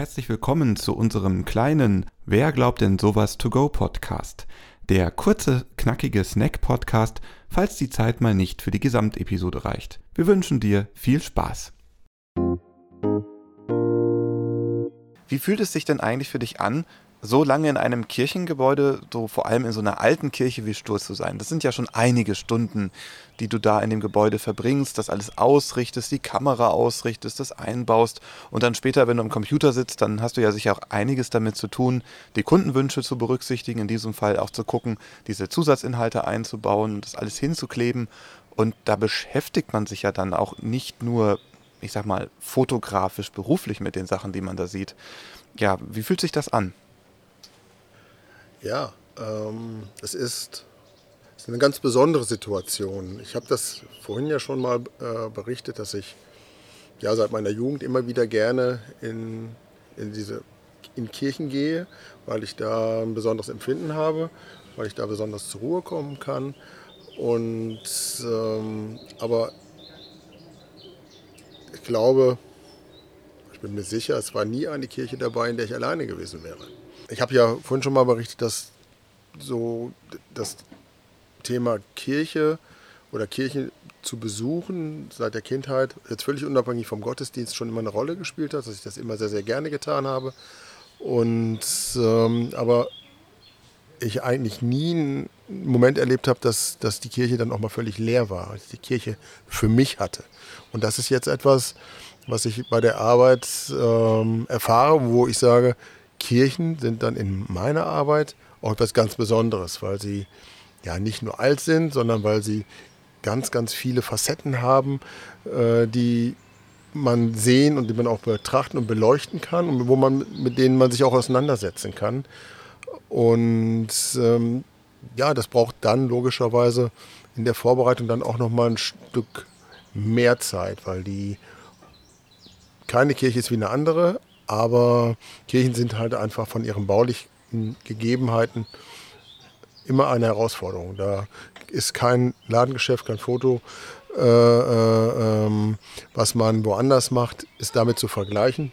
Herzlich willkommen zu unserem kleinen Wer glaubt denn sowas to go Podcast. Der kurze, knackige Snack-Podcast, falls die Zeit mal nicht für die Gesamtepisode reicht. Wir wünschen dir viel Spaß. Wie fühlt es sich denn eigentlich für dich an, so lange in einem Kirchengebäude, so vor allem in so einer alten Kirche wie Sturz zu sein. Das sind ja schon einige Stunden, die du da in dem Gebäude verbringst, das alles ausrichtest, die Kamera ausrichtest, das einbaust und dann später, wenn du am Computer sitzt, dann hast du ja sicher auch einiges damit zu tun, die Kundenwünsche zu berücksichtigen, in diesem Fall auch zu gucken, diese Zusatzinhalte einzubauen, das alles hinzukleben und da beschäftigt man sich ja dann auch nicht nur, ich sag mal, fotografisch, beruflich mit den Sachen, die man da sieht. Ja, wie fühlt sich das an? Ja, ähm, es ist, ist, eine ganz besondere Situation. Ich habe das vorhin ja schon mal äh, berichtet, dass ich ja seit meiner Jugend immer wieder gerne in, in diese in Kirchen gehe, weil ich da ein besonderes Empfinden habe, weil ich da besonders zur Ruhe kommen kann. Und ähm, aber ich glaube, ich bin mir sicher, es war nie eine Kirche dabei, in der ich alleine gewesen wäre. Ich habe ja vorhin schon mal berichtet, dass so das Thema Kirche oder Kirche zu besuchen seit der Kindheit, jetzt völlig unabhängig vom Gottesdienst, schon immer eine Rolle gespielt hat, dass ich das immer sehr, sehr gerne getan habe. Und ähm, aber ich eigentlich nie einen Moment erlebt habe, dass, dass die Kirche dann auch mal völlig leer war, als die Kirche für mich hatte. Und das ist jetzt etwas, was ich bei der Arbeit ähm, erfahre, wo ich sage, Kirchen sind dann in meiner Arbeit auch etwas ganz Besonderes, weil sie ja nicht nur alt sind, sondern weil sie ganz, ganz viele Facetten haben, äh, die man sehen und die man auch betrachten und beleuchten kann und wo man, mit denen man sich auch auseinandersetzen kann. Und ähm, ja, das braucht dann logischerweise in der Vorbereitung dann auch nochmal ein Stück mehr Zeit, weil die keine Kirche ist wie eine andere, aber Kirchen sind halt einfach von ihren baulichen Gegebenheiten immer eine Herausforderung. Da ist kein Ladengeschäft, kein Foto, äh, äh, ähm, was man woanders macht, ist damit zu vergleichen.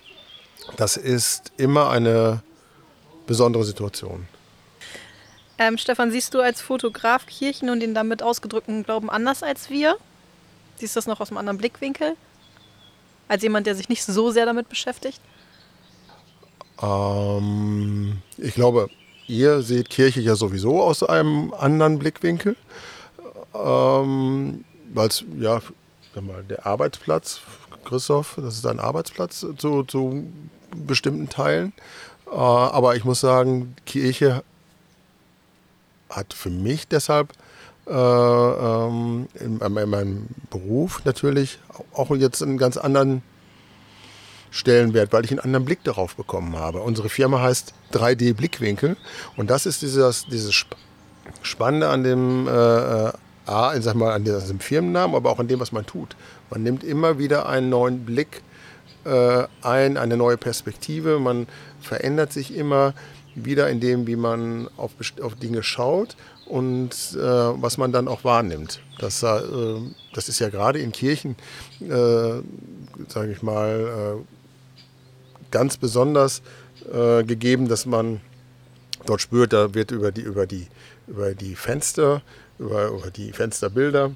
Das ist immer eine besondere Situation. Ähm, Stefan, siehst du als Fotograf Kirchen und den damit ausgedrückten Glauben anders als wir? Siehst du das noch aus einem anderen Blickwinkel? Als jemand, der sich nicht so sehr damit beschäftigt? Ähm, ich glaube, ihr seht Kirche ja sowieso aus einem anderen Blickwinkel, ähm, weil es ja mal, der Arbeitsplatz, Christoph, das ist ein Arbeitsplatz zu, zu bestimmten Teilen. Äh, aber ich muss sagen, Kirche hat für mich deshalb äh, ähm, in, in, meinem Beruf natürlich auch jetzt einen ganz anderen Stellenwert, weil ich einen anderen Blick darauf bekommen habe. Unsere Firma heißt 3D Blickwinkel und das ist dieses, dieses Spannende an dem, äh, äh, A, sag mal, an diesem Firmennamen, aber auch an dem, was man tut. Man nimmt immer wieder einen neuen Blick äh, ein, eine neue Perspektive, man verändert sich immer wieder in dem, wie man auf, auf Dinge schaut und äh, was man dann auch wahrnimmt. Das, äh, das ist ja gerade in Kirchen, äh, sage ich mal, äh, ganz besonders äh, gegeben, dass man dort spürt, da wird über die, über die, über die Fenster, über, über die Fensterbilder,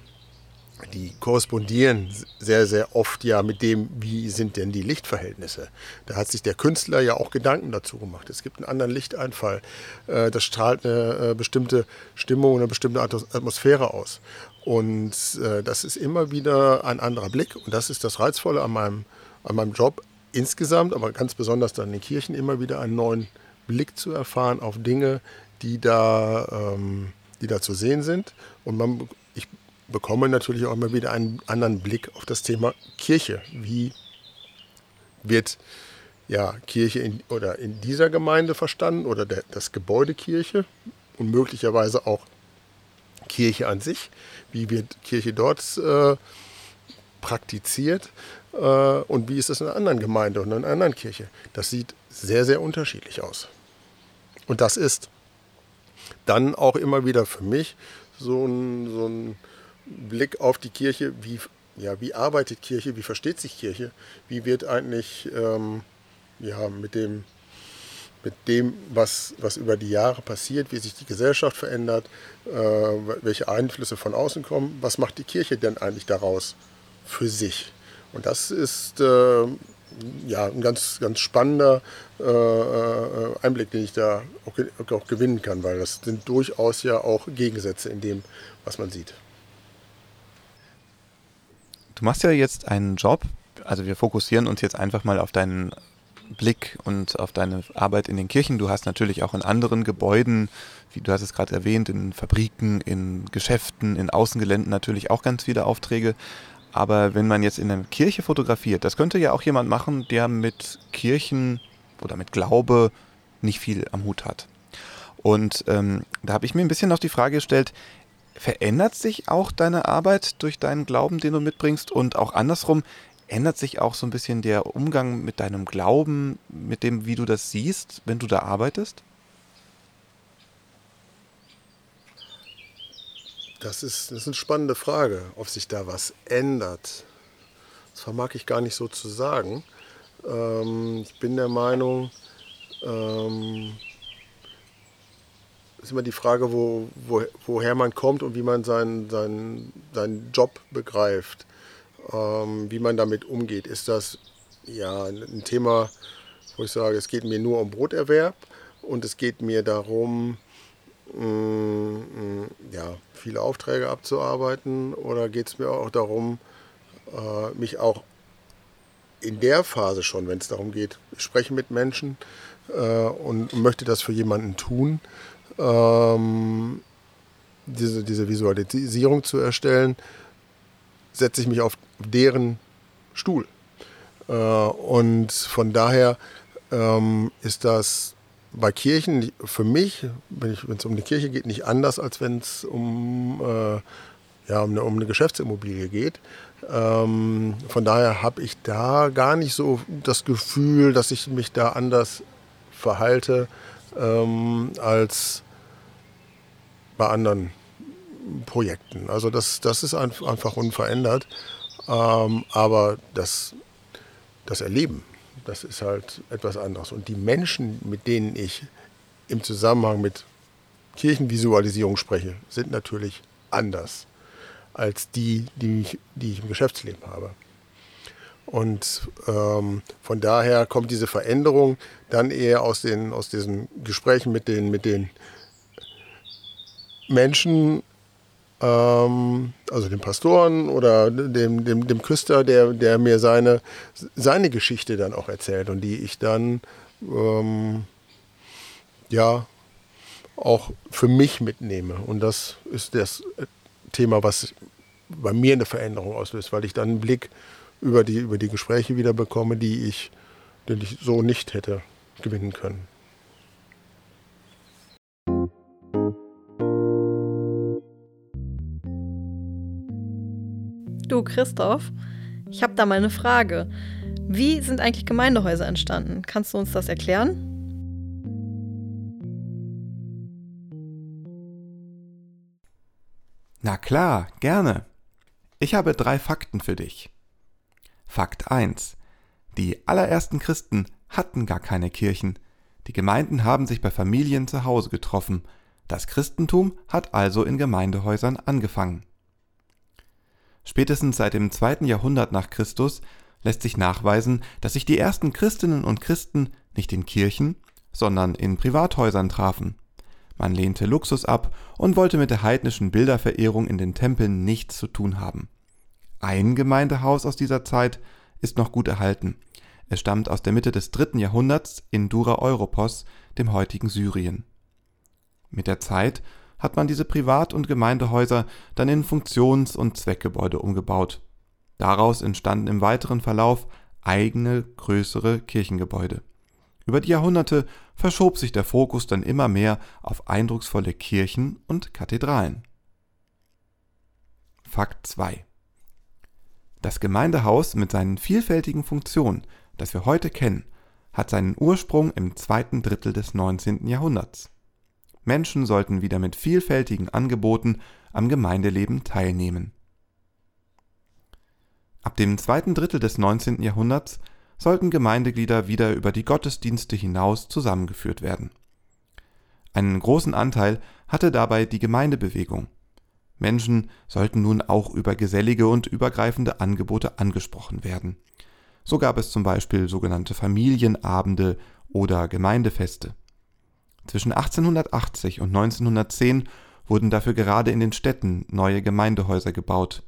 die korrespondieren sehr, sehr oft ja mit dem, wie sind denn die Lichtverhältnisse. Da hat sich der Künstler ja auch Gedanken dazu gemacht. Es gibt einen anderen Lichteinfall. Äh, das strahlt eine äh, bestimmte Stimmung, eine bestimmte Atmosphäre aus. Und äh, das ist immer wieder ein anderer Blick. Und das ist das Reizvolle an meinem, an meinem Job, insgesamt, aber ganz besonders dann in den Kirchen immer wieder einen neuen Blick zu erfahren auf Dinge, die da, ähm, die da zu sehen sind. Und man, ich bekomme natürlich auch immer wieder einen anderen Blick auf das Thema Kirche. Wie wird ja, Kirche in, oder in dieser Gemeinde verstanden oder der, das Gebäude Kirche und möglicherweise auch Kirche an sich? Wie wird Kirche dort äh, praktiziert? Äh, und wie ist es in einer anderen Gemeinde und in einer anderen Kirche. Das sieht sehr, sehr unterschiedlich aus. Und das ist dann auch immer wieder für mich so ein, so ein Blick auf die Kirche, wie, ja, wie arbeitet Kirche, wie versteht sich Kirche, wie wird eigentlich ähm, ja, mit dem, mit dem was, was über die Jahre passiert, wie sich die Gesellschaft verändert, äh, welche Einflüsse von außen kommen, was macht die Kirche denn eigentlich daraus für sich? Und das ist äh, ja, ein ganz, ganz spannender äh, äh, Einblick, den ich da auch, auch, gewinnen kann, weil das sind durchaus ja auch Gegensätze in dem, was man sieht. Du machst ja jetzt einen Job, also wir fokussieren uns jetzt einfach mal auf deinen Blick und auf deine Arbeit in den Kirchen. Du hast natürlich auch in anderen Gebäuden, wie du hast es gerade erwähnt, in Fabriken, in Geschäften, in Außengeländen natürlich auch ganz viele Aufträge. Aber wenn man jetzt in einer Kirche fotografiert, das könnte ja auch jemand machen, der mit Kirchen oder mit Glaube nicht viel am Hut hat. Und ähm, da habe ich mir ein bisschen noch die Frage gestellt, verändert sich auch deine Arbeit durch deinen Glauben, den du mitbringst? Und auch andersrum, ändert sich auch so ein bisschen der Umgang mit deinem Glauben, mit dem, wie du das siehst, wenn du da arbeitest? Das ist, das ist eine spannende Frage, ob sich da was ändert. Das vermag ich gar nicht so zu sagen. Ähm, ich bin der Meinung, ähm, ist immer die Frage, wo, wo, woher man kommt und wie man seinen, seinen, seinen Job begreift, ähm, wie man damit umgeht. Ist das ja ein Thema, wo ich sage, es geht mir nur um Broterwerb und es geht mir darum, mh, mh, ja, viele Aufträge abzuarbeiten oder geht es mir auch darum, äh, mich auch in der Phase schon, wenn es darum geht, ich spreche mit Menschen äh, und möchte das für jemanden tun, ähm, diese, diese Visualisierung zu erstellen, setze ich mich auf deren Stuhl. Äh, und von daher ähm, ist das bei Kirchen für mich, wenn es um die Kirche geht, nicht anders, als wenn es um, äh, ja, um, eine, um eine Geschäftsimmobilie geht. Ähm, von daher habe ich da gar nicht so das Gefühl, dass ich mich da anders verhalte ähm, als bei anderen Projekten. Also das, das ist einfach unverändert. Ähm, aber das, das Erleben das ist halt etwas anderes. Und die Menschen, mit denen ich im Zusammenhang mit Kirchenvisualisierung spreche, sind natürlich anders als die, die ich, die ich im Geschäftsleben habe. Und ähm, von daher kommt diese Veränderung dann eher aus, den, aus diesen Gesprächen mit den, mit den Menschen, ähm, also dem Pastoren oder dem, dem, dem Küster, der, der mir seine, seine Geschichte dann auch erzählt und die ich dann ähm, ja auch für mich mitnehme. Und das ist das Thema, was bei mir eine Veränderung auslöst, weil ich dann einen Blick über die, über die Gespräche wieder bekomme, die ich, den ich so nicht hätte gewinnen können. Du, Christoph, ich habe da mal eine Frage. Wie sind eigentlich Gemeindehäuser entstanden? Kannst du uns das erklären? Na klar, gerne. Ich habe drei Fakten für dich. Fakt 1. Die allerersten Christen hatten gar keine Kirchen. Die Gemeinden haben sich bei Familien zu Hause getroffen. Das Christentum hat also in Gemeindehäusern angefangen. Spätestens seit dem zweiten Jahrhundert nach Christus lässt sich nachweisen, dass sich die ersten Christinnen und Christen nicht in Kirchen, sondern in Privathäusern trafen. Man lehnte Luxus ab und wollte mit der heidnischen Bilderverehrung in den Tempeln nichts zu tun haben. Ein Gemeindehaus aus dieser Zeit ist noch gut erhalten. Es stammt aus der Mitte des dritten Jahrhunderts in Dura Europos, dem heutigen Syrien. Mit der Zeit hat man diese Privat- und Gemeindehäuser dann in Funktions- und Zweckgebäude umgebaut. Daraus entstanden im weiteren Verlauf eigene größere Kirchengebäude. Über die Jahrhunderte verschob sich der Fokus dann immer mehr auf eindrucksvolle Kirchen und Kathedralen. Fakt 2 Das Gemeindehaus mit seinen vielfältigen Funktionen, das wir heute kennen, hat seinen Ursprung im zweiten Drittel des 19. Jahrhunderts. Menschen sollten wieder mit vielfältigen Angeboten am Gemeindeleben teilnehmen. Ab dem zweiten Drittel des 19. Jahrhunderts sollten Gemeindeglieder wieder über die Gottesdienste hinaus zusammengeführt werden. Einen großen Anteil hatte dabei die Gemeindebewegung. Menschen sollten nun auch über gesellige und übergreifende Angebote angesprochen werden. So gab es zum Beispiel sogenannte Familienabende oder Gemeindefeste. Zwischen 1880 und 1910 wurden dafür gerade in den Städten neue Gemeindehäuser gebaut.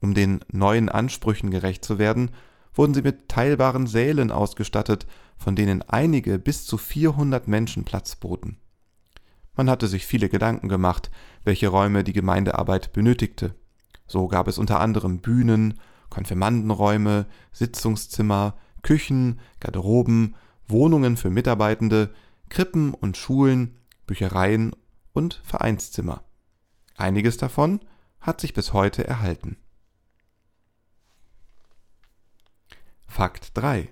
Um den neuen Ansprüchen gerecht zu werden, wurden sie mit teilbaren Sälen ausgestattet, von denen einige bis zu 400 Menschen Platz boten. Man hatte sich viele Gedanken gemacht, welche Räume die Gemeindearbeit benötigte. So gab es unter anderem Bühnen, Konfirmandenräume, Sitzungszimmer, Küchen, Garderoben, Wohnungen für Mitarbeitende, Krippen und Schulen, Büchereien und Vereinszimmer. Einiges davon hat sich bis heute erhalten. Fakt 3.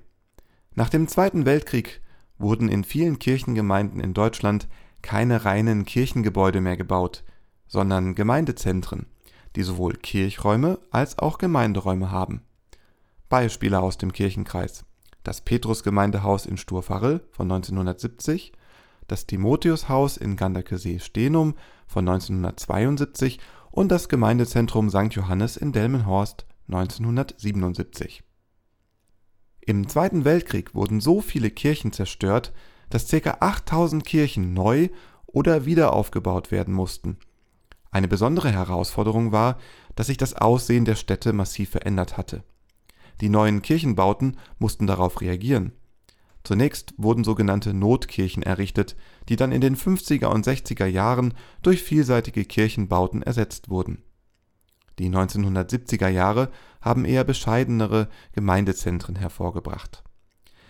Nach dem Zweiten Weltkrieg wurden in vielen Kirchengemeinden in Deutschland keine reinen Kirchengebäude mehr gebaut, sondern Gemeindezentren, die sowohl Kirchräume als auch Gemeinderäume haben. Beispiele aus dem Kirchenkreis: das Petrusgemeindehaus in Sturfarrel von 1970, das Timotheushaus in Ganderkesee-Stenum von 1972 und das Gemeindezentrum St. Johannes in Delmenhorst 1977. Im Zweiten Weltkrieg wurden so viele Kirchen zerstört, dass ca. 8000 Kirchen neu oder wiederaufgebaut werden mussten. Eine besondere Herausforderung war, dass sich das Aussehen der Städte massiv verändert hatte. Die neuen Kirchenbauten mussten darauf reagieren. Zunächst wurden sogenannte Notkirchen errichtet, die dann in den 50er und 60er Jahren durch vielseitige Kirchenbauten ersetzt wurden. Die 1970er Jahre haben eher bescheidenere Gemeindezentren hervorgebracht.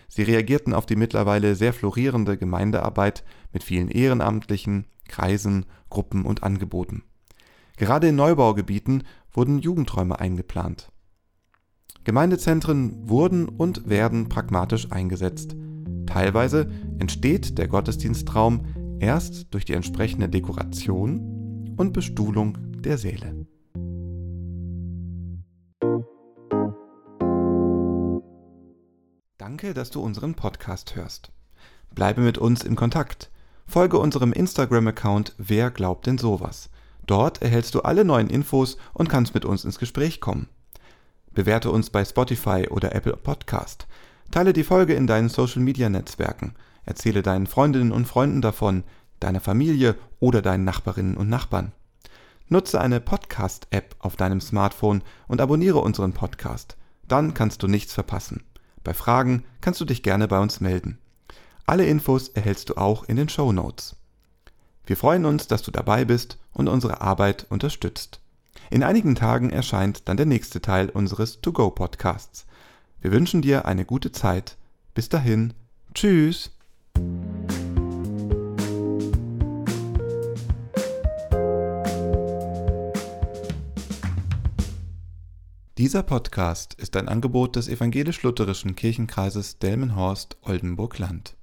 Sie reagierten auf die mittlerweile sehr florierende Gemeindearbeit mit vielen Ehrenamtlichen, Kreisen, Gruppen und Angeboten. Gerade in Neubaugebieten wurden Jugendräume eingeplant. Gemeindezentren wurden und werden pragmatisch eingesetzt. Teilweise entsteht der Gottesdienstraum erst durch die entsprechende Dekoration und Bestuhlung der Säle. Danke, dass du unseren Podcast hörst. Bleibe mit uns in Kontakt. Folge unserem Instagram-Account Wer glaubt denn sowas? Dort erhältst du alle neuen Infos und kannst mit uns ins Gespräch kommen. Bewerte uns bei Spotify oder Apple Podcast. Teile die Folge in deinen Social-Media-Netzwerken. Erzähle deinen Freundinnen und Freunden davon, deiner Familie oder deinen Nachbarinnen und Nachbarn. Nutze eine Podcast-App auf deinem Smartphone und abonniere unseren Podcast. Dann kannst du nichts verpassen. Bei Fragen kannst du dich gerne bei uns melden. Alle Infos erhältst du auch in den Show Notes. Wir freuen uns, dass du dabei bist und unsere Arbeit unterstützt. In einigen Tagen erscheint dann der nächste Teil unseres To-Go-Podcasts. Wir wünschen dir eine gute Zeit. Bis dahin. Tschüss. Dieser Podcast ist ein Angebot des evangelisch-lutherischen Kirchenkreises Delmenhorst-Oldenburg-Land.